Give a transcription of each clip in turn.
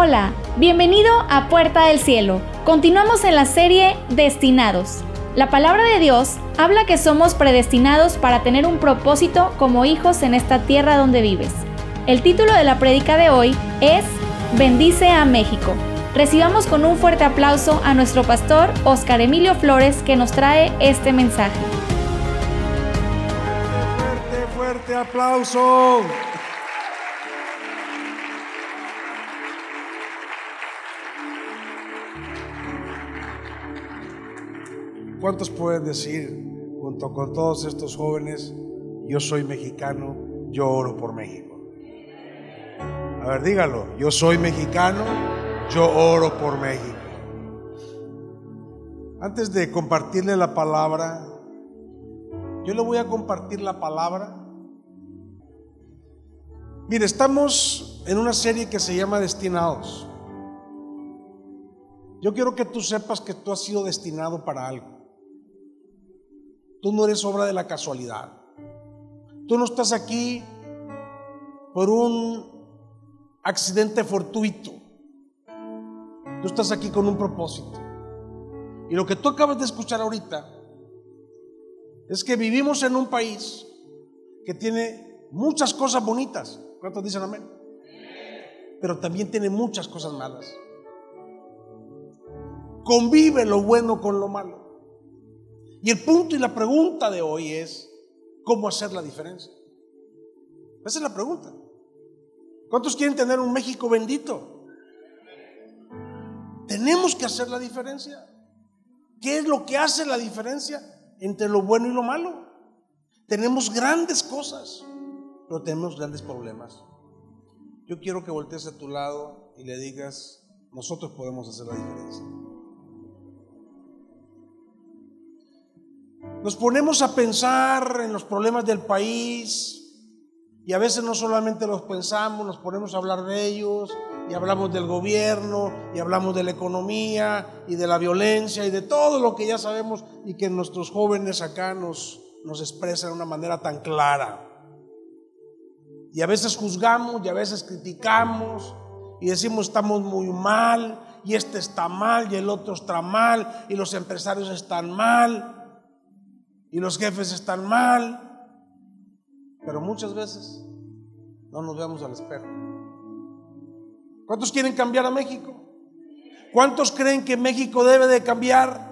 Hola, bienvenido a Puerta del Cielo. Continuamos en la serie Destinados. La palabra de Dios habla que somos predestinados para tener un propósito como hijos en esta tierra donde vives. El título de la prédica de hoy es Bendice a México. Recibamos con un fuerte aplauso a nuestro pastor Oscar Emilio Flores que nos trae este mensaje. Fuerte, fuerte aplauso. ¿Cuántos pueden decir, junto con todos estos jóvenes, yo soy mexicano, yo oro por México? A ver, dígalo, yo soy mexicano, yo oro por México. Antes de compartirle la palabra, yo le voy a compartir la palabra. Mire, estamos en una serie que se llama Destinados. Yo quiero que tú sepas que tú has sido destinado para algo. Tú no eres obra de la casualidad. Tú no estás aquí por un accidente fortuito. Tú estás aquí con un propósito. Y lo que tú acabas de escuchar ahorita es que vivimos en un país que tiene muchas cosas bonitas. ¿Cuántos dicen amén? Pero también tiene muchas cosas malas. Convive lo bueno con lo malo. Y el punto y la pregunta de hoy es, ¿cómo hacer la diferencia? Esa es la pregunta. ¿Cuántos quieren tener un México bendito? Tenemos que hacer la diferencia. ¿Qué es lo que hace la diferencia entre lo bueno y lo malo? Tenemos grandes cosas, pero tenemos grandes problemas. Yo quiero que voltees a tu lado y le digas, nosotros podemos hacer la diferencia. Nos ponemos a pensar en los problemas del país y a veces no solamente los pensamos, nos ponemos a hablar de ellos y hablamos del gobierno y hablamos de la economía y de la violencia y de todo lo que ya sabemos y que nuestros jóvenes acá nos, nos expresan de una manera tan clara. Y a veces juzgamos y a veces criticamos y decimos estamos muy mal y este está mal y el otro está mal y los empresarios están mal y los jefes están mal, pero muchas veces no nos vemos al espejo. ¿Cuántos quieren cambiar a México? ¿Cuántos creen que México debe de cambiar?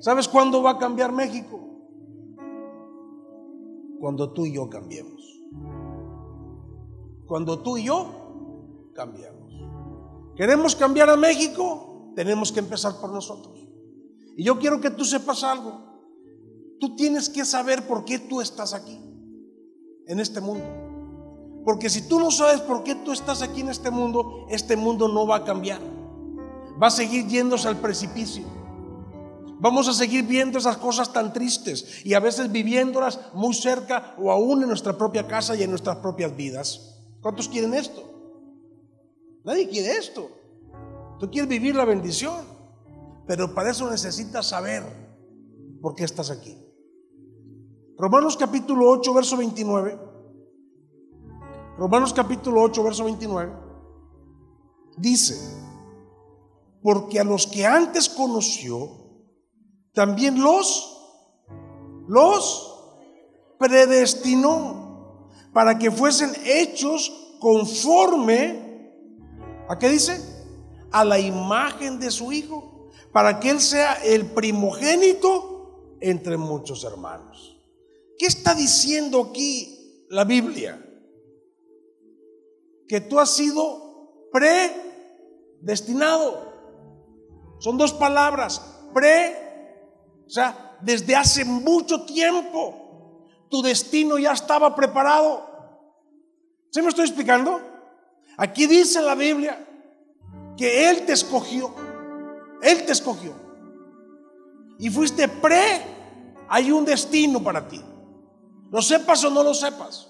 ¿Sabes cuándo va a cambiar México? Cuando tú y yo cambiemos. Cuando tú y yo cambiamos. ¿Queremos cambiar a México? Tenemos que empezar por nosotros. Y yo quiero que tú sepas algo. Tú tienes que saber por qué tú estás aquí, en este mundo. Porque si tú no sabes por qué tú estás aquí en este mundo, este mundo no va a cambiar. Va a seguir yéndose al precipicio. Vamos a seguir viendo esas cosas tan tristes y a veces viviéndolas muy cerca o aún en nuestra propia casa y en nuestras propias vidas. ¿Cuántos quieren esto? Nadie quiere esto. Tú quieres vivir la bendición, pero para eso necesitas saber por qué estás aquí. Romanos capítulo 8, verso 29. Romanos capítulo 8, verso 29. Dice, porque a los que antes conoció, también los, los predestinó para que fuesen hechos conforme, ¿a qué dice? A la imagen de su Hijo, para que Él sea el primogénito entre muchos hermanos. ¿Qué está diciendo aquí la Biblia? Que tú has sido predestinado. Son dos palabras, pre, o sea, desde hace mucho tiempo tu destino ya estaba preparado. ¿Se me estoy explicando? Aquí dice la Biblia que Él te escogió, Él te escogió. Y fuiste pre, hay un destino para ti. Lo sepas o no lo sepas.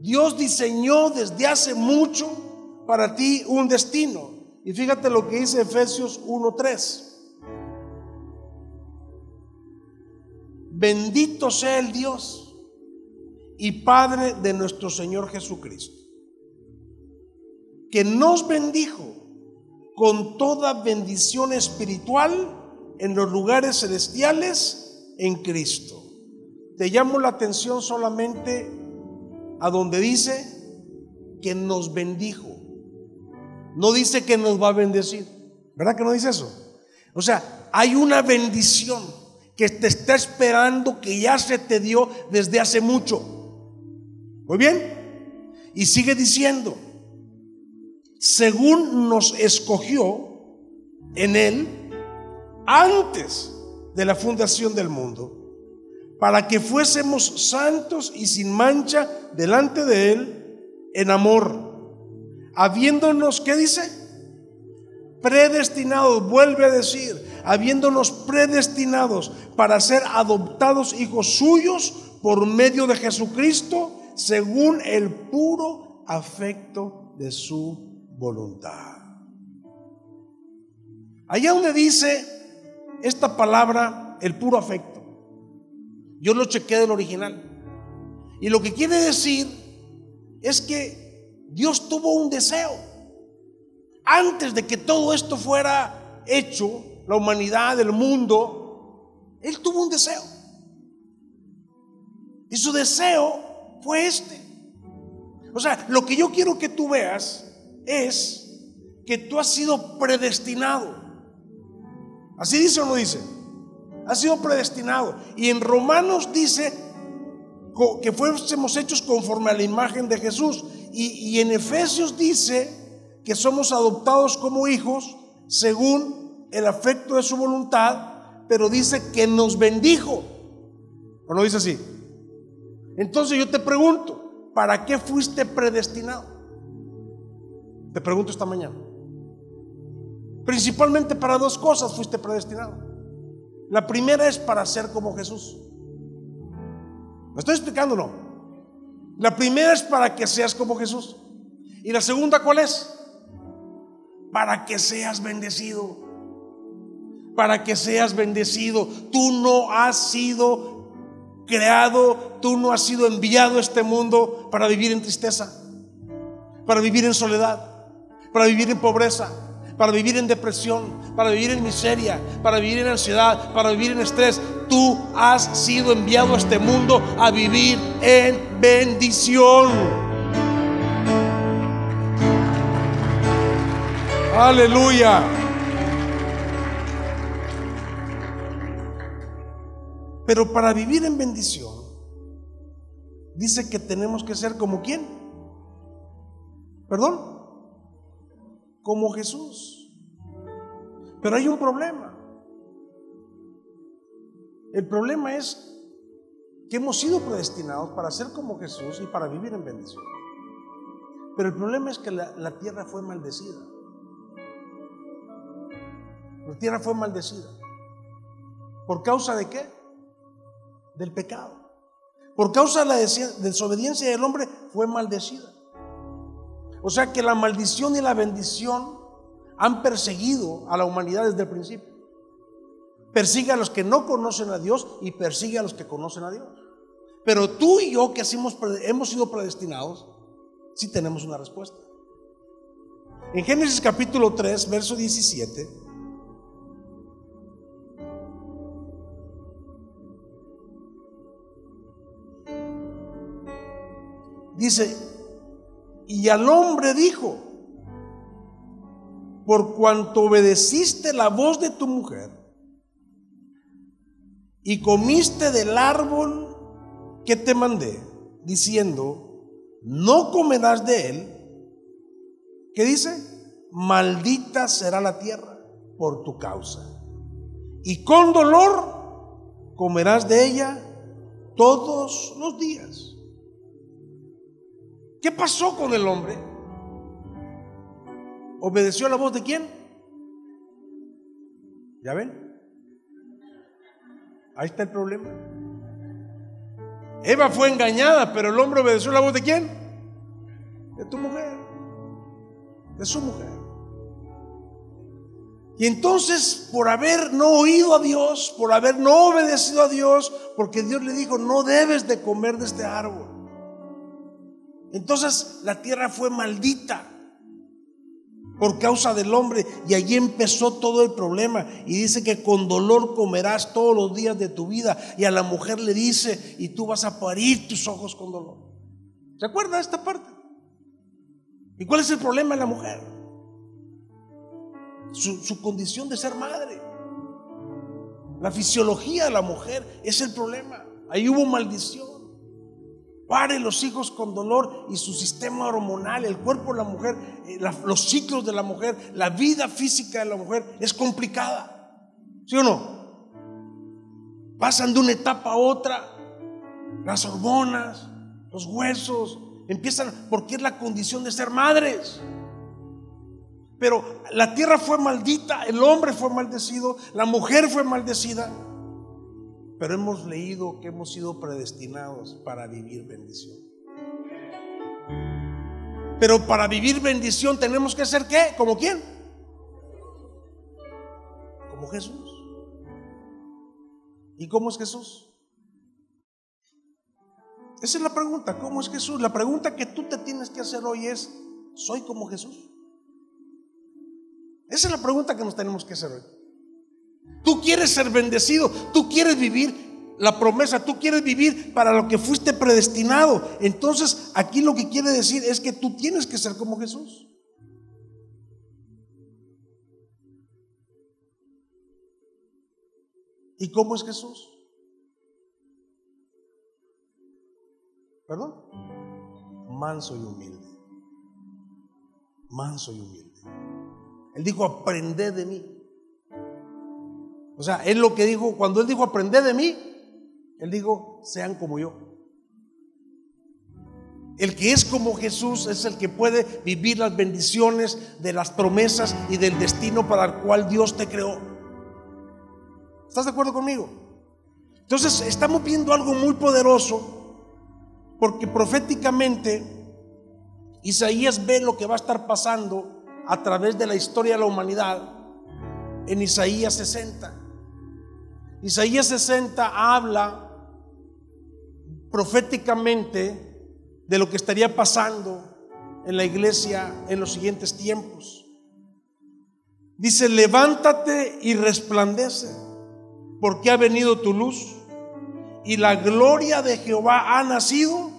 Dios diseñó desde hace mucho para ti un destino. Y fíjate lo que dice Efesios 1:3. Bendito sea el Dios y Padre de nuestro Señor Jesucristo, que nos bendijo con toda bendición espiritual en los lugares celestiales en Cristo. Te llamo la atención solamente a donde dice que nos bendijo. No dice que nos va a bendecir. ¿Verdad que no dice eso? O sea, hay una bendición que te está esperando, que ya se te dio desde hace mucho. Muy bien. Y sigue diciendo, según nos escogió en Él antes de la fundación del mundo, para que fuésemos santos y sin mancha delante de Él en amor, habiéndonos, ¿qué dice? Predestinados, vuelve a decir, habiéndonos predestinados para ser adoptados hijos suyos por medio de Jesucristo, según el puro afecto de su voluntad. Allá donde dice esta palabra, el puro afecto, yo lo chequé del original. Y lo que quiere decir es que Dios tuvo un deseo. Antes de que todo esto fuera hecho, la humanidad, el mundo, Él tuvo un deseo. Y su deseo fue este. O sea, lo que yo quiero que tú veas es que tú has sido predestinado. ¿Así dice o no dice? Has sido predestinado. Y en Romanos dice que fuésemos hechos conforme a la imagen de Jesús. Y en Efesios dice que somos adoptados como hijos según el afecto de su voluntad, pero dice que nos bendijo. ¿O no dice así? Entonces yo te pregunto, ¿para qué fuiste predestinado? Te pregunto esta mañana. Principalmente para dos cosas fuiste predestinado. La primera es para ser como Jesús. ¿Me estoy explicando no? La primera es para que seas como Jesús. ¿Y la segunda cuál es? Para que seas bendecido. Para que seas bendecido. Tú no has sido creado, tú no has sido enviado a este mundo para vivir en tristeza, para vivir en soledad para vivir en pobreza, para vivir en depresión, para vivir en miseria, para vivir en ansiedad, para vivir en estrés. Tú has sido enviado a este mundo a vivir en bendición. Aleluya. Pero para vivir en bendición, dice que tenemos que ser como quién. ¿Perdón? Como Jesús. Pero hay un problema. El problema es que hemos sido predestinados para ser como Jesús y para vivir en bendición. Pero el problema es que la, tierra fue maldecida. La tierra fue maldecida. ¿Por causa de qué? Del pecado. Por causa de la desobediencia del hombre fue maldecida. O sea que la maldición y la bendición han perseguido a la humanidad desde el principio. Persigue a los que no conocen a Dios y persigue a los que conocen a Dios. Pero tú y yo que hemos sido predestinados, sí tenemos una respuesta. En Génesis capítulo 3, verso 17, dice, y al hombre dijo, por cuanto obedeciste la voz de tu mujer y comiste del árbol que te mandé, diciendo, no comerás de él, ¿qué dice? Maldita será la tierra por tu causa. Y con dolor comerás de ella todos los días. ¿Qué pasó con el hombre? ¿Obedeció la voz de quién? ¿Ya ven? Ahí está el problema. Eva fue engañada, pero el hombre obedeció la voz de quién? De tu mujer. De su mujer. Y entonces, por haber no oído a Dios, por haber no obedecido a Dios, porque Dios le dijo, no debes de comer de este árbol. Entonces la tierra fue maldita. por causa del hombre. Y allí empezó todo el problema. Y dice que con dolor comerás todos los días de tu vida. Y a la mujer le dice, y tú vas a parir tus ojos con dolor. ¿Se acuerda esta parte? ¿Y cuál es el problema de la mujer? Su, su condición de ser madre. La fisiología de la mujer es el problema. Ahí hubo maldición. Pare los hijos con dolor y su sistema hormonal, el cuerpo de la mujer, eh, los ciclos de la mujer, la vida física de la mujer es complicada. ¿Sí o no? Pasan de una etapa a otra. Las hormonas, los huesos, empiezan porque es la condición de ser madres. Pero la tierra fue maldita, el hombre fue maldecido, la mujer fue maldecida. Pero hemos leído que hemos sido predestinados para vivir bendición. Pero para vivir bendición tenemos que ser qué? ¿Como quién? Como Jesús. ¿Y cómo es Jesús? Esa es la pregunta, ¿cómo es Jesús? La pregunta que tú te tienes que hacer hoy es, ¿soy como Jesús? Esa es la pregunta que nos tenemos que hacer hoy. Tú quieres ser bendecido, tú quieres vivir la promesa, tú quieres vivir para lo que fuiste predestinado. Entonces, aquí lo que quiere decir es que tú tienes que ser como Jesús. ¿Y cómo es Jesús? ¿Perdón? Manso y humilde. Manso y humilde. Él dijo, aprended de mí. O sea, él lo que dijo, cuando él dijo, aprended de mí, él dijo, sean como yo. El que es como Jesús es el que puede vivir las bendiciones de las promesas y del destino para el cual Dios te creó. ¿Estás de acuerdo conmigo? Entonces, estamos viendo algo muy poderoso porque proféticamente Isaías ve lo que va a estar pasando a través de la historia de la humanidad en Isaías 60. Isaías 60 habla proféticamente de lo que estaría pasando en la iglesia en los siguientes tiempos. Dice, levántate y resplandece, porque ha venido tu luz y la gloria de Jehová ha nacido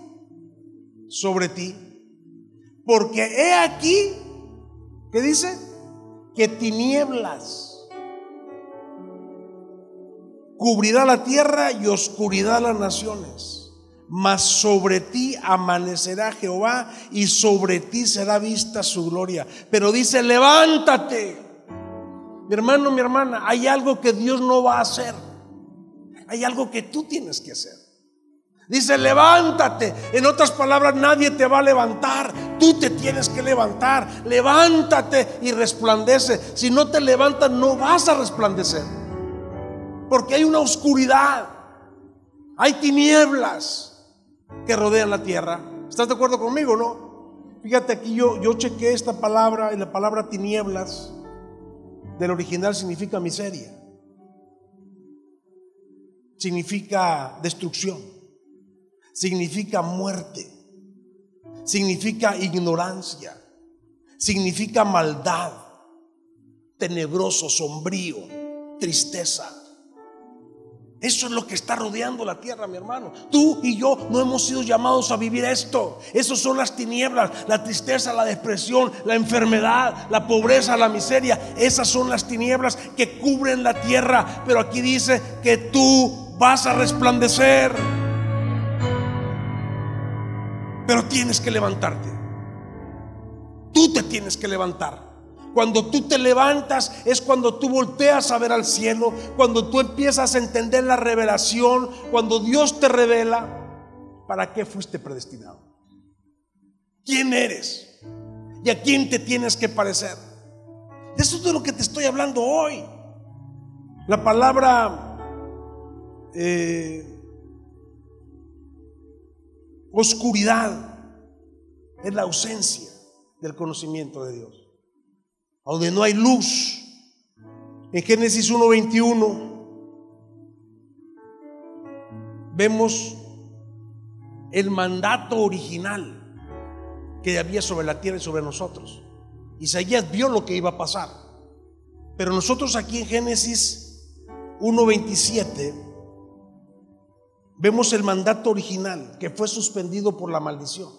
sobre ti. Porque he aquí, ¿qué dice? Que tinieblas cubrirá la tierra y oscuridad las naciones. Mas sobre ti amanecerá Jehová y sobre ti será vista su gloria. Pero dice, levántate. Mi hermano, mi hermana, hay algo que Dios no va a hacer. Hay algo que tú tienes que hacer. Dice, levántate. En otras palabras, nadie te va a levantar. Tú te tienes que levantar. Levántate y resplandece. Si no te levantas, no vas a resplandecer porque hay una oscuridad, hay tinieblas que rodean la tierra. ¿Estás de acuerdo conmigo, no? Fíjate aquí yo, yo chequé esta palabra y la palabra tinieblas del original significa miseria, significa destrucción, significa muerte, significa ignorancia, significa maldad, tenebroso, sombrío, tristeza. Eso es lo que está rodeando la tierra, mi hermano. Tú y yo no hemos sido llamados a vivir esto. Esas son las tinieblas, la tristeza, la depresión, la enfermedad, la pobreza, la miseria. Esas son las tinieblas que cubren la tierra. Pero aquí dice que tú vas a resplandecer. Pero tienes que levantarte. Tú te tienes que levantar. Cuando tú te levantas es cuando tú volteas a ver al cielo, cuando tú empiezas a entender la revelación, cuando Dios te revela para qué fuiste predestinado. ¿Quién eres? ¿Y a quién te tienes que parecer? De eso es de lo que te estoy hablando hoy. La palabra eh, oscuridad es la ausencia del conocimiento de Dios donde no hay luz. En Génesis 1.21 vemos el mandato original que había sobre la tierra y sobre nosotros. Isaías vio lo que iba a pasar. Pero nosotros aquí en Génesis 1.27 vemos el mandato original que fue suspendido por la maldición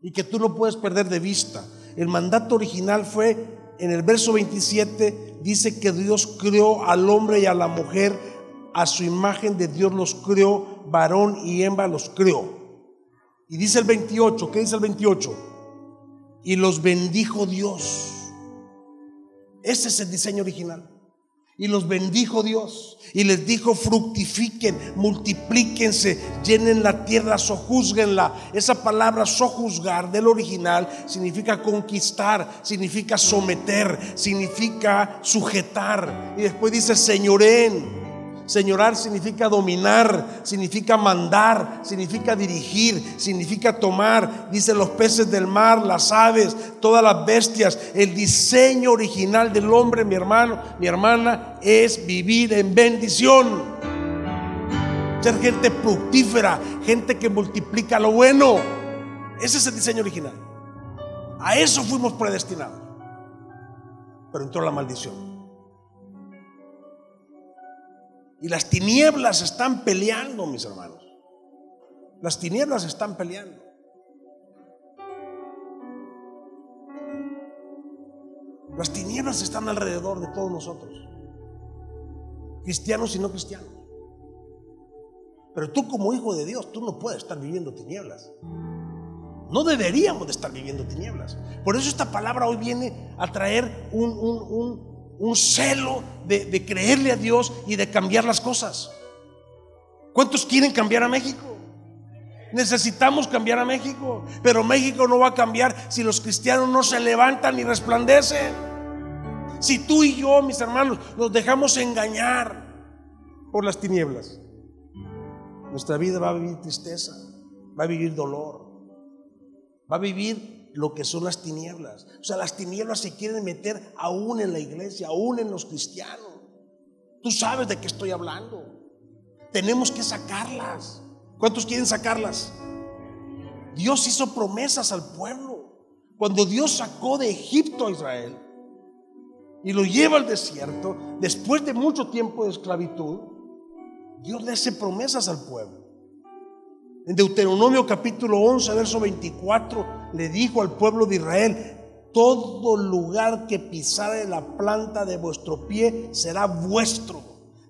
y que tú no puedes perder de vista. El mandato original fue, en el verso 27, dice que Dios creó al hombre y a la mujer, a su imagen de Dios los creó, varón y hembra los creó. Y dice el 28, ¿qué dice el 28? Y los bendijo Dios. Ese es el diseño original. Y los bendijo Dios y les dijo, fructifiquen, multiplíquense, llenen la tierra, sojuzguenla. Esa palabra sojuzgar del original significa conquistar, significa someter, significa sujetar. Y después dice, señoren. Señorar significa dominar, significa mandar, significa dirigir, significa tomar. Dice los peces del mar, las aves, todas las bestias. El diseño original del hombre, mi hermano, mi hermana, es vivir en bendición. Ser gente fructífera, gente que multiplica lo bueno. Ese es el diseño original. A eso fuimos predestinados. Pero entró la maldición. Y las tinieblas están peleando, mis hermanos. Las tinieblas están peleando. Las tinieblas están alrededor de todos nosotros, cristianos y no cristianos. Pero tú como hijo de Dios, tú no puedes estar viviendo tinieblas. No deberíamos de estar viviendo tinieblas. Por eso esta palabra hoy viene a traer un, un, un celo de, creerle a Dios y de cambiar las cosas. ¿Cuántos quieren cambiar a México? Necesitamos cambiar a México, pero México no va a cambiar si los cristianos no se levantan y resplandecen. Si tú y yo, mis hermanos, nos dejamos engañar por las tinieblas, nuestra vida va a vivir tristeza, va a vivir dolor, va a vivir lo que son las tinieblas. O sea, las tinieblas se quieren meter aún en la iglesia, aún en los cristianos. Tú sabes de qué estoy hablando. Tenemos que sacarlas. ¿Cuántos quieren sacarlas? Dios hizo promesas al pueblo. Cuando Dios sacó de Egipto a Israel y lo lleva al desierto, después de mucho tiempo de esclavitud, Dios le hace promesas al pueblo. En Deuteronomio capítulo 11, verso 24, le dijo al pueblo de Israel, todo lugar que pisare la planta de vuestro pie será vuestro,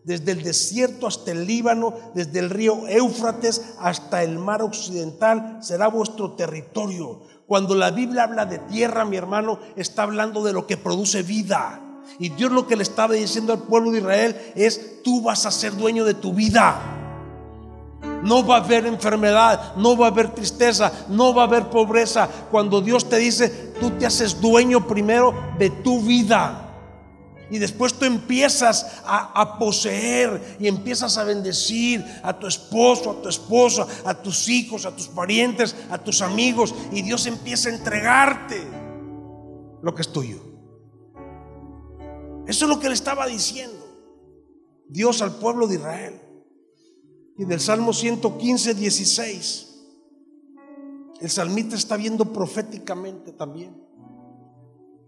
desde el desierto hasta el Líbano, desde el río Éufrates hasta el mar occidental, será vuestro territorio. Cuando la Biblia habla de tierra, mi hermano, está hablando de lo que produce vida. Y Dios lo que le estaba diciendo al pueblo de Israel es, tú vas a ser dueño de tu vida. No va a haber enfermedad, no va a haber tristeza, no va a haber pobreza. Cuando Dios te dice, tú te haces dueño primero de tu vida. Y después tú empiezas a, poseer y empiezas a bendecir a tu esposo, a tu esposa, a tus hijos, a tus parientes, a tus amigos. Y Dios empieza a entregarte lo que es tuyo. Eso es lo que le estaba diciendo Dios al pueblo de Israel. Y del Salmo 115, 16. El salmista está viendo proféticamente también.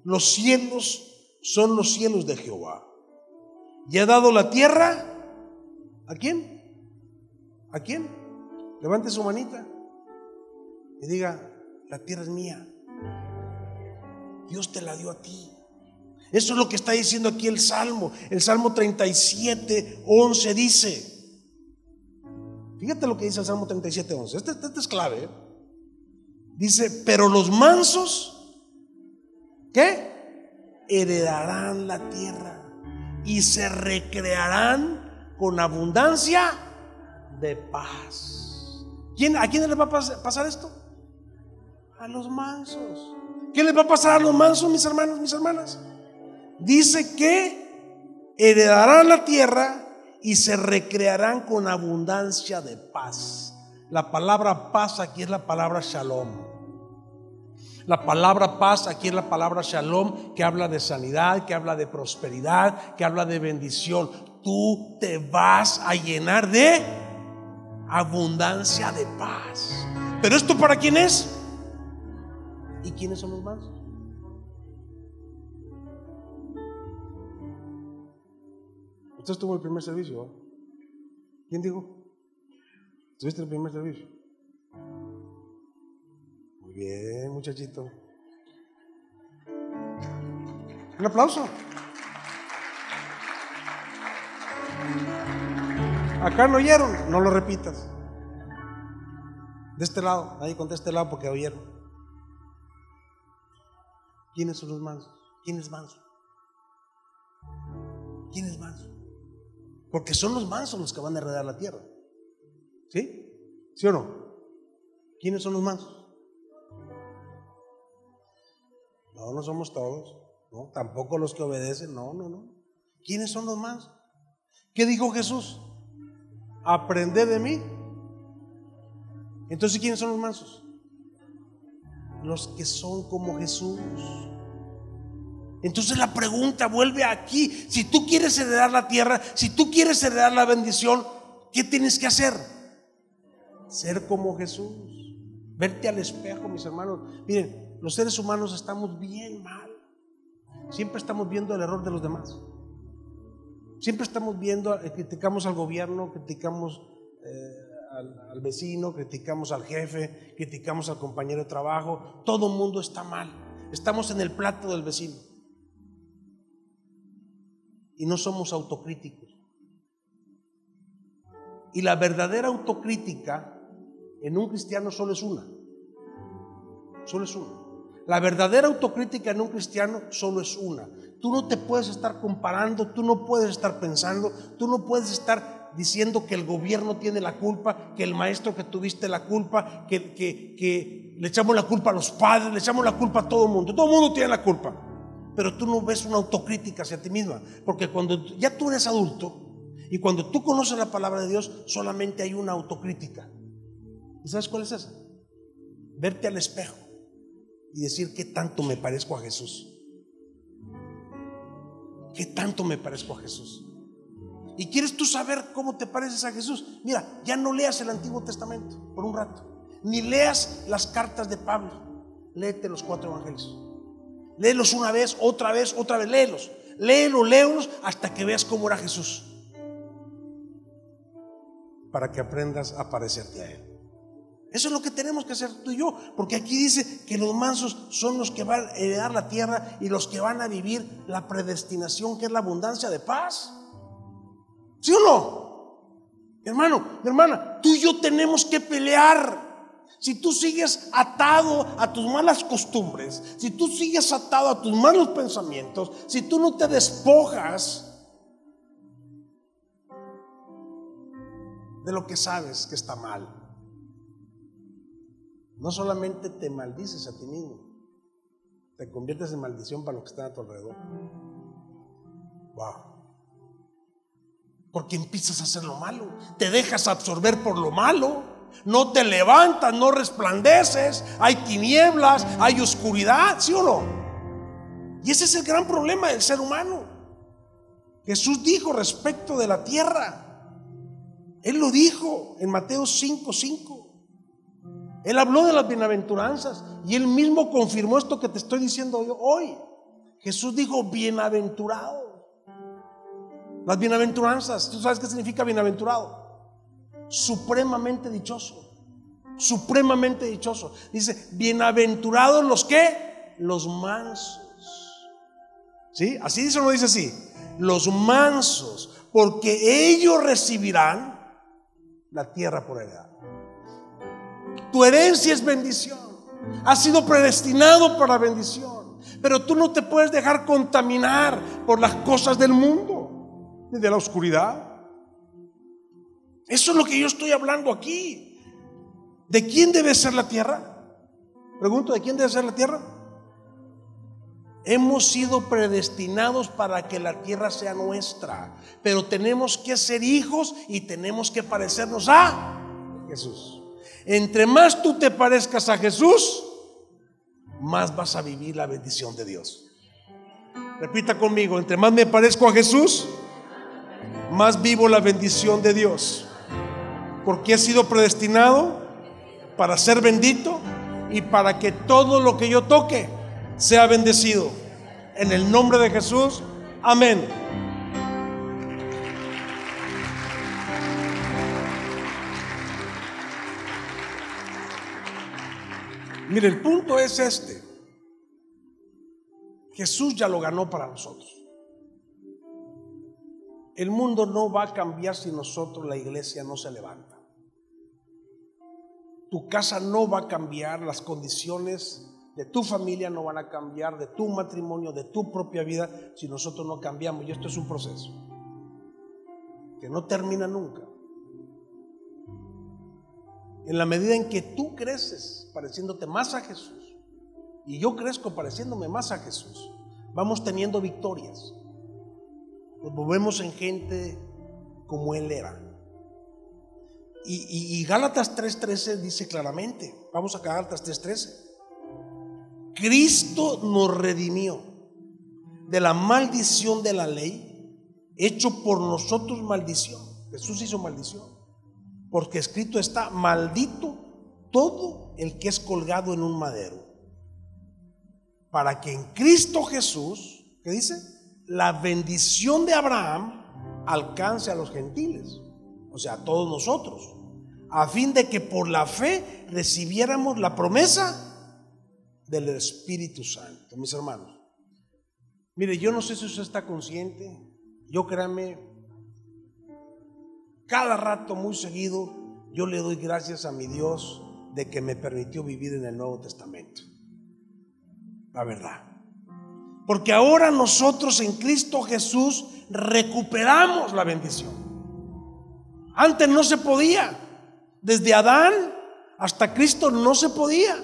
Los cielos son los cielos de Jehová. Y ha dado la tierra. ¿A quién? ¿A quién? Levante su manita y diga, la tierra es mía. Dios te la dio a ti. Eso es lo que está diciendo aquí el Salmo. El Salmo 37, 11 dice, Fíjate lo que dice el Salmo 37, 11. Este, este, es clave. ¿eh? Dice, pero los mansos, ¿qué? Heredarán la tierra y se recrearán con abundancia de paz. ¿Quién, ¿A quién les va a pasar esto? A los mansos. ¿Qué les va a pasar a los mansos, mis hermanos, mis hermanas? Dice que heredarán la tierra y se recrearán con abundancia de paz. La palabra paz aquí es la palabra shalom. La palabra paz aquí es la palabra shalom que habla de sanidad, que habla de prosperidad, que habla de bendición. Tú te vas a llenar de abundancia de paz. Pero esto para quién es? ¿Y quiénes son los más? Usted estuvo el primer servicio. ¿Quién dijo? ¿Estuviste en el primer servicio? Muy bien, muchachito. Un aplauso. Acá no oyeron, no lo repitas. De este lado, nadie conté de este lado porque oyeron. ¿Quiénes son los mansos? ¿Quién es manso? ¿Quién es manso? Porque son los mansos los que van a heredar la tierra. ¿Sí? ¿Sí o no? ¿Quiénes son los mansos? No, no somos todos. No, tampoco los que obedecen. No, no, no. ¿Quiénes son los mansos? ¿Qué dijo Jesús? Aprended de mí. Entonces, ¿quiénes son los mansos? Los que son como Jesús. Entonces la pregunta vuelve aquí. Si tú quieres heredar la tierra, si tú quieres heredar la bendición, ¿qué tienes que hacer? Ser como Jesús. Verte al espejo, mis hermanos. Miren, los seres humanos estamos bien mal. Siempre estamos viendo el error de los demás. Siempre estamos viendo, eh, criticamos al gobierno, criticamos eh, al, al, vecino, criticamos al jefe, criticamos al compañero de trabajo. Todo el mundo está mal. Estamos en el plato del vecino y no somos autocríticos. Y la verdadera autocrítica en un cristiano solo es una. Solo es una. La verdadera autocrítica en un cristiano solo es una. Tú no te puedes estar comparando, tú no puedes estar pensando, tú no puedes estar diciendo que el gobierno tiene la culpa, que el maestro que tuviste la culpa, que, que, que le echamos la culpa a los padres, le echamos la culpa a todo el mundo. Todo el mundo tiene la culpa pero tú no ves una autocrítica hacia ti misma, porque cuando ya tú eres adulto y cuando tú conoces la palabra de Dios, solamente hay una autocrítica. ¿Y sabes cuál es esa? Verte al espejo y decir qué tanto me parezco a Jesús. ¿Qué tanto me parezco a Jesús? ¿Y quieres tú saber cómo te pareces a Jesús? Mira, ya no leas el Antiguo Testamento por un rato, ni leas las cartas de Pablo, léete los cuatro evangelios. Léelos una vez, otra vez, otra vez, léelos. Léelos, léelos hasta que veas cómo era Jesús. Para que aprendas a parecerte a Él. Eso es lo que tenemos que hacer tú y yo, porque aquí dice que los mansos son los que van a heredar la tierra y los que van a vivir la predestinación, que es la abundancia de paz. ¿Sí o no? Hermano, hermana, tú y yo tenemos que pelear si tú sigues atado a tus malas costumbres, si tú sigues atado a tus malos pensamientos, si tú no te despojas de lo que sabes que está mal, no solamente te maldices a ti mismo, te conviertes en maldición para lo que está a tu alrededor. Wow. Porque empiezas a hacer lo malo, te dejas absorber por lo malo no te levantas, no resplandeces, hay tinieblas, hay oscuridad, ¿sí o no? Y ese es el gran problema del ser humano. Jesús dijo respecto de la tierra. Él lo dijo en Mateo 5:5. 5. Él habló de las bienaventuranzas y él mismo confirmó esto que te estoy diciendo hoy. Jesús dijo bienaventurado. Las bienaventuranzas, ¿tú sabes qué significa bienaventurado? Supremamente dichoso. Supremamente dichoso. Dice, bienaventurados los que? Los mansos. ¿Sí? Así dice o no dice así. Los mansos, porque ellos recibirán la tierra por heredad. Tu herencia es bendición. Has sido predestinado para bendición. Pero tú no te puedes dejar contaminar por las cosas del mundo, ni de la oscuridad. Eso es lo que yo estoy hablando aquí. ¿De quién debe ser la tierra? Pregunto, ¿de quién debe ser la tierra? Hemos sido predestinados para que la tierra sea nuestra, pero tenemos que ser hijos y tenemos que parecernos a Jesús. Entre más tú te parezcas a Jesús, más vas a vivir la bendición de Dios. Repita conmigo, entre más me parezco a Jesús, más vivo la bendición de Dios porque he sido predestinado para ser bendito y para que todo lo que yo toque sea bendecido. En el nombre de Jesús, amén. Mire, el punto es este. Jesús ya lo ganó para nosotros. El mundo no va a cambiar si nosotros, la iglesia, no se levanta. Tu casa no va a cambiar, las condiciones de tu familia no van a cambiar, de tu matrimonio, de tu propia vida, si nosotros no cambiamos. Y esto es un proceso que no termina nunca. En la medida en que tú creces pareciéndote más a Jesús y yo crezco pareciéndome más a Jesús, vamos teniendo victorias. Nos movemos en gente como Él era. Y, y Gálatas 3.13 dice claramente, vamos a Gálatas 3.13, Cristo nos redimió de la maldición de la ley, hecho por nosotros maldición. Jesús hizo maldición, porque escrito está, maldito todo el que es colgado en un madero, para que en Cristo Jesús, ¿qué dice? La bendición de Abraham alcance a los gentiles, o sea, todos nosotros, a fin de que por la fe recibiéramos la promesa del Espíritu Santo, mis hermanos. Mire, yo no sé si usted está consciente, yo créame, cada rato muy seguido, yo le doy gracias a mi Dios de que me permitió vivir en el Nuevo Testamento. La verdad. Porque ahora nosotros en Cristo Jesús recuperamos la bendición. Antes no se podía. Desde Adán hasta Cristo no se podía.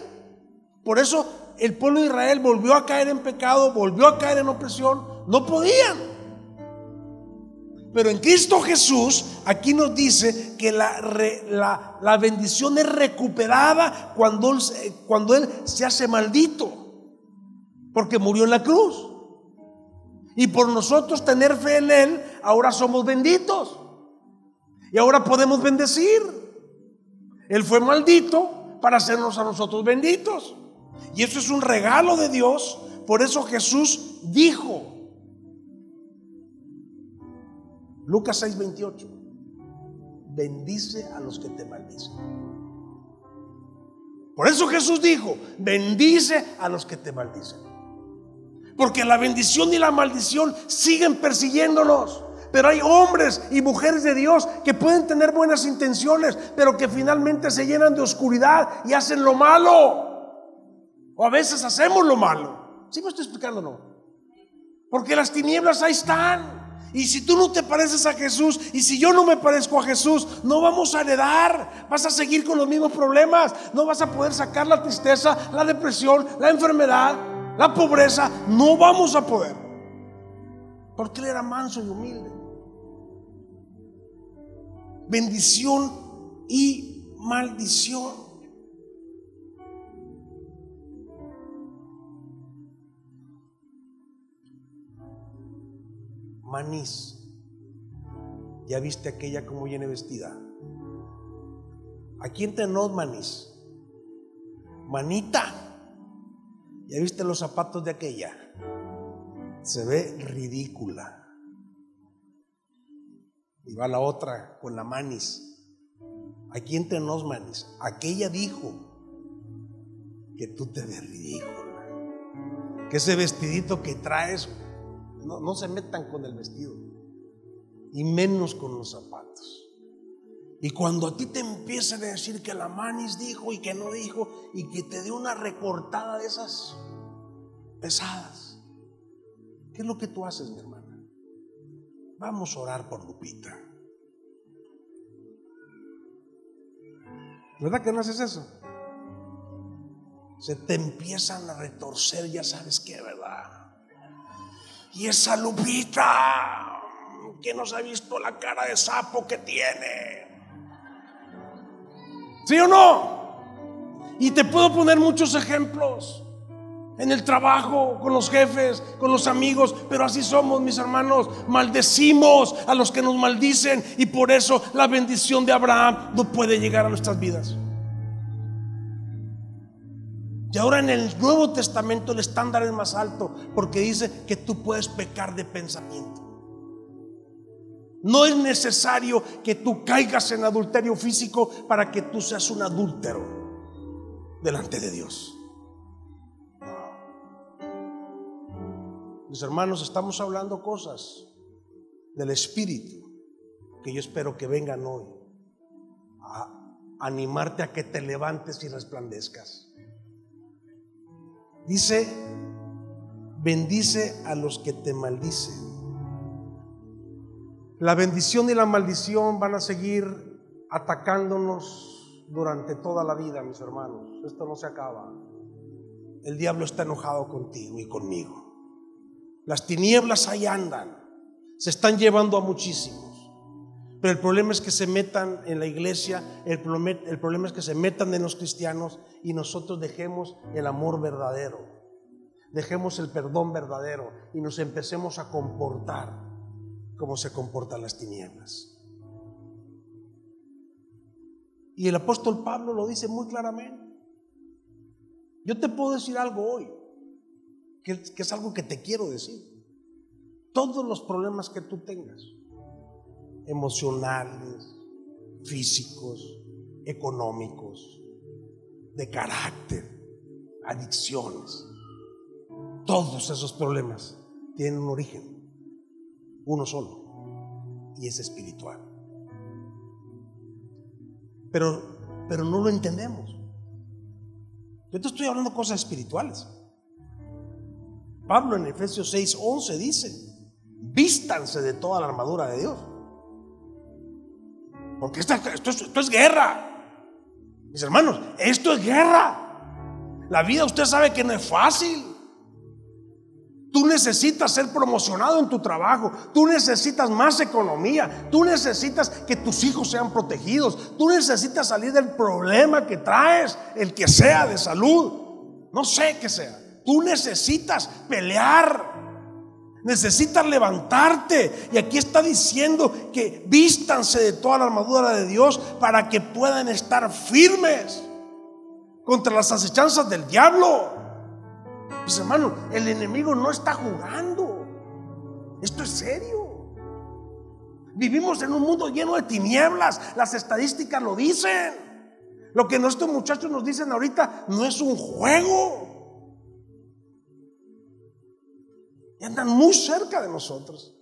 Por eso el pueblo de Israel volvió a caer en pecado, volvió a caer en opresión. No podían. Pero en Cristo Jesús, aquí nos dice que la, la, bendición es recuperada cuando cuando él se hace maldito, porque murió en la cruz. Y por nosotros tener fe en Él, ahora somos benditos. Y ahora podemos bendecir. Él fue maldito para hacernos a nosotros benditos. Y eso es un regalo de Dios. Por eso Jesús dijo, Lucas 6:28, bendice a los que te maldicen. Por eso Jesús dijo, bendice a los que te maldicen. Porque la bendición y la maldición siguen persiguiéndonos. Pero hay hombres y mujeres de Dios que pueden tener buenas intenciones, pero que finalmente se llenan de oscuridad y hacen lo malo. O a veces hacemos lo malo. ¿Sí me estoy explicando no? Porque las tinieblas ahí están. Y si tú no te pareces a Jesús y si yo no me parezco a Jesús, no vamos a heredar. Vas a seguir con los mismos problemas. No vas a poder sacar la tristeza, la depresión, la enfermedad, la pobreza. No vamos a poder. Porque Él era manso y humilde. Bendición y maldición. manís. ¿Ya viste aquella como viene vestida? Aquí entre nos manís. Manita. ¿Ya viste los zapatos de aquella? Se ve ridícula. Y va la otra con la manis. Aquí entre nos manis. Aquella dijo que tú te ves ridícula. Que ese vestidito que traes no, se metan con el vestido. Y menos con los zapatos. Y cuando a ti te empiezan a decir que la manis dijo y que no dijo y que te dio una recortada de esas pesadas, ¿qué es lo que tú haces, mi hermana? Vamos a orar por Lupita. ¿Verdad que no haces eso? Se te empiezan a retorcer, ya sabes que, ¿verdad? Y esa Lupita, que nos ha visto la cara de sapo que tiene. ¿Sí o no? Y te puedo poner muchos ejemplos. En el trabajo, con los jefes, con los amigos, pero así somos, mis hermanos. Maldecimos a los que nos maldicen y por eso la bendición de Abraham no puede llegar a nuestras vidas. Y ahora en el Nuevo Testamento el estándar es más alto porque dice que tú puedes pecar de pensamiento. No es necesario que tú caigas en adulterio físico para que tú seas un adúltero. delante de Dios. Mis hermanos, estamos hablando cosas del Espíritu que yo espero que vengan hoy a animarte a que te levantes y resplandezcas. Dice, bendice a los que te maldicen. La bendición y la maldición van a seguir atacándonos durante toda la vida, mis hermanos. Esto no se acaba. El diablo está enojado contigo y conmigo. Las tinieblas ahí andan. Se están llevando a muchísimos. Pero el problema es que se metan en la iglesia, el el problema es que se metan en los cristianos y nosotros dejemos el amor verdadero, dejemos el perdón verdadero y nos empecemos a comportar como se comportan las tinieblas. Y el apóstol Pablo lo dice muy claramente. Yo te puedo decir algo hoy, que, es algo que te quiero decir. Todos los problemas que tú tengas, emocionales, físicos, económicos, de carácter, adicciones, todos esos problemas tienen un origen uno solo, y es espiritual. Pero, pero no lo entendemos. Yo te estoy hablando de cosas espirituales. Pablo en Efesios 6, 11 dice, vístanse de toda la armadura de Dios. Porque esto, esto es guerra. Mis hermanos, esto es guerra. La vida usted sabe que no es fácil. Tú necesitas ser promocionado en tu trabajo. Tú necesitas más economía. Tú necesitas que tus hijos sean protegidos. Tú necesitas salir del problema que traes, el que sea de salud. No sé qué sea. Tú necesitas pelear. Necesitas levantarte. Y aquí está diciendo que vístanse de toda la armadura de Dios para que puedan estar firmes contra las acechanzas del diablo. Mis hermanos, el enemigo no está jugando. Esto es serio. Vivimos en un mundo lleno de tinieblas. Las estadísticas lo dicen. Lo que nuestros muchachos nos dicen ahorita no es un juego. Andan muy cerca de nosotros.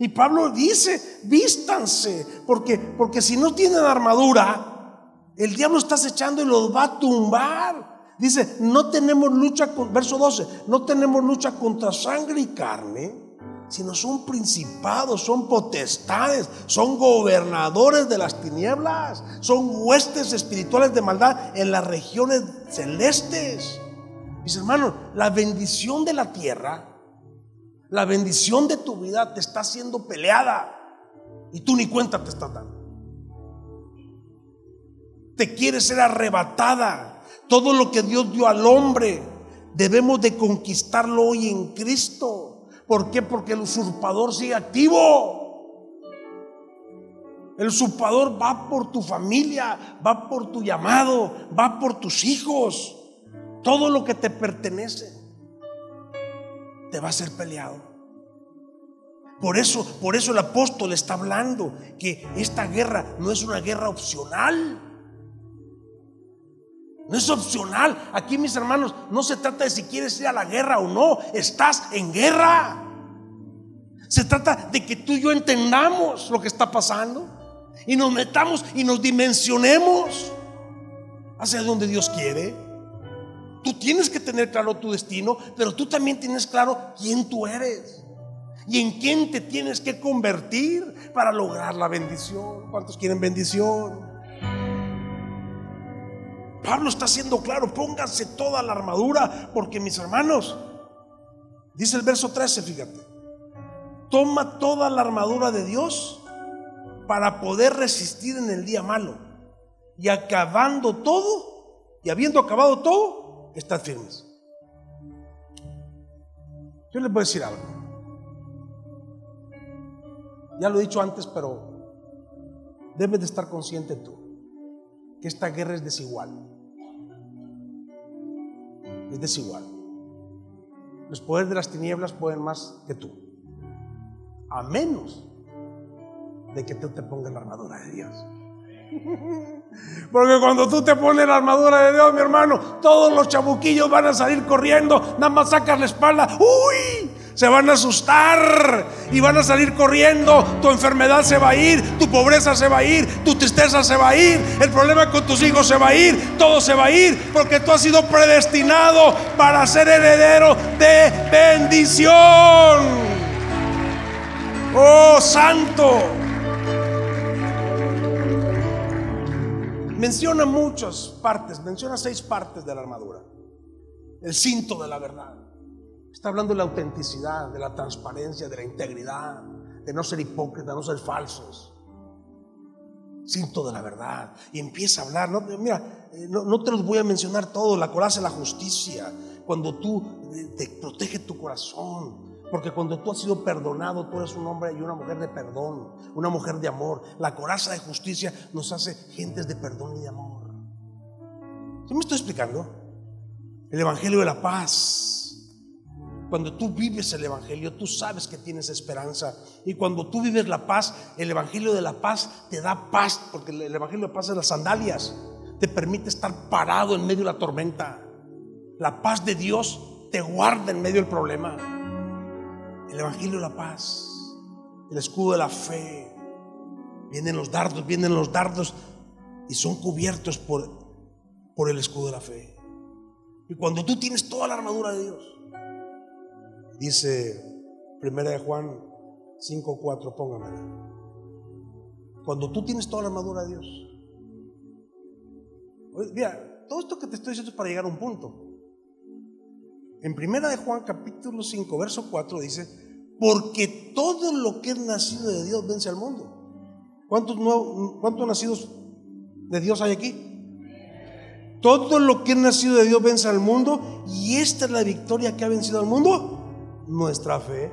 Y Pablo dice, vístanse, porque, porque si no tienen armadura, el diablo está acechando y los va a tumbar. Dice, no tenemos lucha, con, verso 12, no tenemos lucha contra sangre y carne, sino son principados, son potestades, son gobernadores de las tinieblas, son huestes espirituales de maldad en las regiones celestes. Mis hermanos, la bendición de la tierra, la bendición de tu vida te está siendo peleada y tú ni cuenta te estás dando. Te quiere ser arrebatada todo lo que Dios dio al hombre debemos de conquistarlo hoy en Cristo. ¿Por qué? Porque el usurpador sigue activo. El usurpador va por tu familia, va por tu llamado, va por tus hijos. Todo lo que te pertenece te va a ser peleado. Por eso, por eso el apóstol está hablando que esta guerra no es una guerra opcional. No es opcional. Aquí, mis hermanos, no se trata de si quieres ir a la guerra o no. Estás en guerra. Se trata de que tú y yo entendamos lo que está pasando y nos metamos y nos dimensionemos hacia donde Dios quiere. Tú tienes que tener claro tu destino, pero tú también tienes claro quién tú eres y en quién te tienes que convertir para lograr la bendición. ¿Cuántos quieren bendición? Pablo está haciendo claro, pónganse toda la armadura, porque mis hermanos, dice el verso 13, fíjate, toma toda la armadura de Dios para poder resistir en el día malo. Y acabando todo, y habiendo acabado todo, estad firmes. Yo les voy a decir algo. Ya lo he dicho antes, pero debes de estar consciente tú que esta guerra es desigual es desigual. Los poderes de las tinieblas pueden más que tú. A menos de que tú te pongas la armadura de Dios. Porque cuando tú te pones la armadura de Dios, mi hermano, todos los chabuquillos van a salir corriendo, nada más sacas la espalda, ¡uy! Se van a asustar y van a salir corriendo. Tu enfermedad se va a ir, tu pobreza se va a ir, tu tristeza se va a ir, el problema con tus hijos se va a ir, todo se va a ir, porque tú has sido predestinado para ser heredero de bendición. Oh, santo. Menciona muchas partes, menciona seis partes de la armadura. El cinto de la verdad. Está hablando de la autenticidad, de la transparencia, de la integridad, de no ser hipócrita, no ser falsos. Cinto de la verdad. Y empieza a hablar. No, mira, eh, no, te los voy a mencionar todos. La coraza de la justicia. Cuando tú eh, te protege tu corazón. Porque cuando tú has sido perdonado, tú eres un hombre y una mujer de perdón, una mujer de amor. La coraza de justicia nos hace gentes de perdón y de amor. ¿Sí me estoy explicando? El Evangelio de la paz. Cuando tú vives el Evangelio, tú sabes que tienes esperanza. Y cuando tú vives la paz, el Evangelio de la paz te da paz, porque el Evangelio de la paz es las sandalias. Te permite estar parado en medio de la tormenta. La paz de Dios te guarda en medio del problema el Evangelio de la paz, el escudo de la fe. Vienen los dardos, vienen los dardos y son cubiertos por, por el escudo de la fe. Y cuando tú tienes toda la armadura de Dios, dice Primera de Juan 5:4, póngamela. Cuando tú tienes toda la armadura de Dios, mira, todo esto que te estoy diciendo es para llegar a un punto. En primera de Juan capítulo 5, verso 4 dice, porque todo lo que es nacido de Dios vence al mundo. ¿Cuántos, cuántos nacidos de Dios hay aquí? Todo lo que es nacido de Dios vence al mundo y esta es la victoria que ha vencido al mundo, nuestra fe.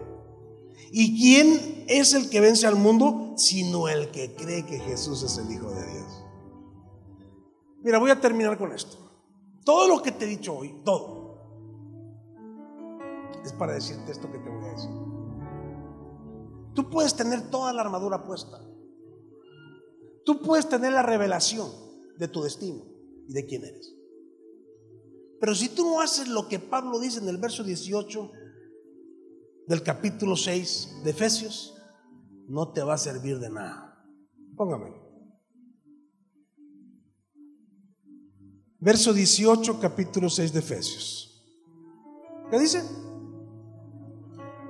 ¿Y quién es el que vence al mundo? Sino el que cree que Jesús es el Hijo de Dios. Mira, voy a terminar con esto. Todo lo que te he dicho hoy, todo, es para decirte esto que te voy a decir. Tú puedes tener toda la armadura puesta. Tú puedes tener la revelación de tu destino y de quién eres. Pero si tú no haces lo que Pablo dice en el verso 18 del capítulo 6 de Efesios, no te va a servir de nada. Póngame. Verso 18, capítulo 6 de Efesios. ¿Qué dice?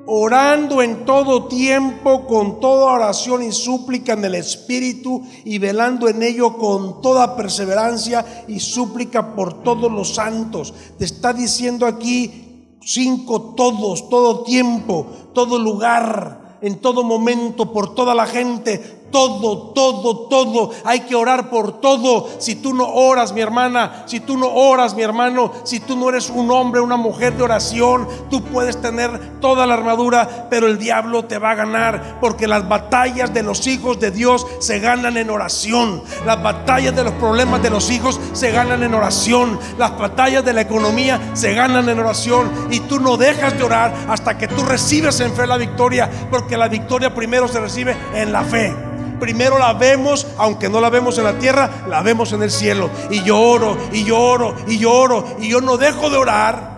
Orando en todo tiempo con toda oración y súplica en el Espíritu y velando en ello con toda perseverancia y súplica por todos los santos. Te está diciendo aquí cinco todos, todo tiempo, todo lugar, en todo momento, por toda la gente, todo, todo, todo. Hay que orar por todo. Si tú no oras, mi hermana, si tú no oras, mi hermano, si tú no eres un hombre, una mujer de oración, tú puedes tener toda la armadura, pero el diablo te va a ganar. Porque las batallas de los hijos de Dios se ganan en oración. Las batallas de los problemas de los hijos se ganan en oración. Las batallas de la economía se ganan en oración. Y tú no dejas de orar hasta que tú recibes en fe la victoria. Porque la victoria primero se recibe en la fe primero la vemos, aunque no la vemos en la tierra, la vemos en el cielo. Y yo oro, y yo oro, y yo oro, y yo no dejo de orar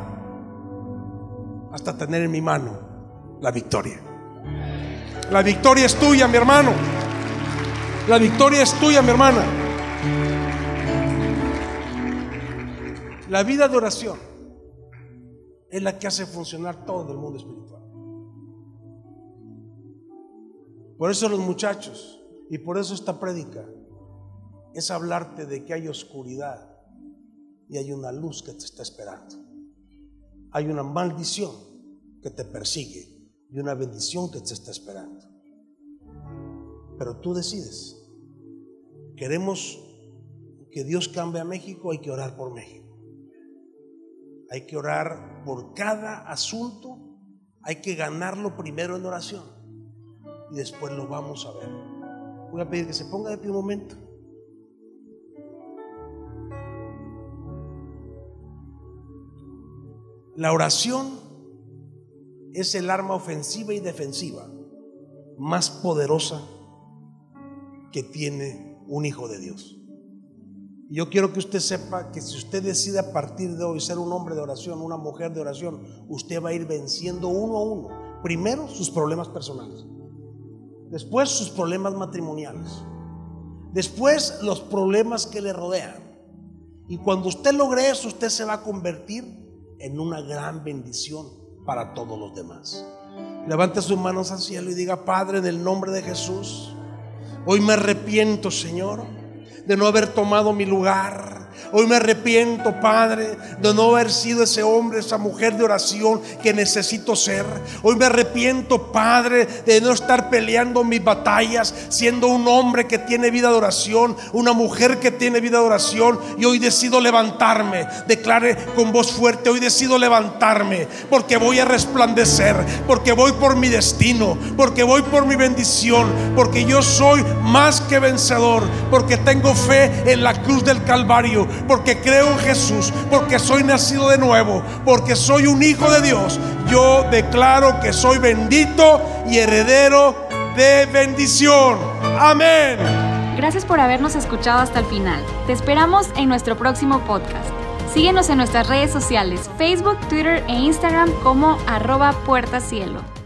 hasta tener en mi mano la victoria. La victoria es tuya, mi hermano. La victoria es tuya, mi hermana. La vida de oración es la que hace funcionar todo el mundo espiritual. Por eso los muchachos y por eso esta prédica es hablarte de que hay oscuridad y hay una luz que te está esperando. Hay una maldición que te persigue y una bendición que te está esperando. Pero tú decides. Queremos que Dios cambie a México, hay que orar por México. Hay que orar por cada asunto, hay que ganarlo primero en oración y después lo vamos a ver. Voy a pedir que se ponga de pie un momento. La oración es el arma ofensiva y defensiva más poderosa que tiene un hijo de Dios. Y Yo quiero que usted sepa que si usted decide a partir de hoy ser un hombre de oración, una mujer de oración, usted va a ir venciendo uno a uno. Primero sus problemas personales, después sus problemas matrimoniales, después los problemas que le rodean. Y cuando usted logre eso, usted se va a convertir en una gran bendición para todos los demás. Levante sus manos al cielo y diga, Padre, en el nombre de Jesús, hoy me arrepiento, Señor, de no haber tomado mi lugar Hoy me arrepiento, Padre, de no haber sido ese hombre, esa mujer de oración que necesito ser. Hoy me arrepiento, Padre, de no estar peleando mis batallas, siendo un hombre que tiene vida de oración, una mujer que tiene vida de oración. Y hoy decido levantarme. Declare con voz fuerte, hoy decido levantarme porque voy a resplandecer, porque voy por mi destino, porque voy por mi bendición, porque yo soy más que vencedor, porque tengo fe en la cruz del Calvario porque creo en Jesús, porque soy nacido de nuevo, porque soy un hijo de Dios. Yo declaro que soy bendito y heredero de bendición. Amén. Gracias por habernos escuchado hasta el final. Te esperamos en nuestro próximo podcast. Síguenos en nuestras redes sociales, Facebook, Twitter e Instagram como arroba puertacielo.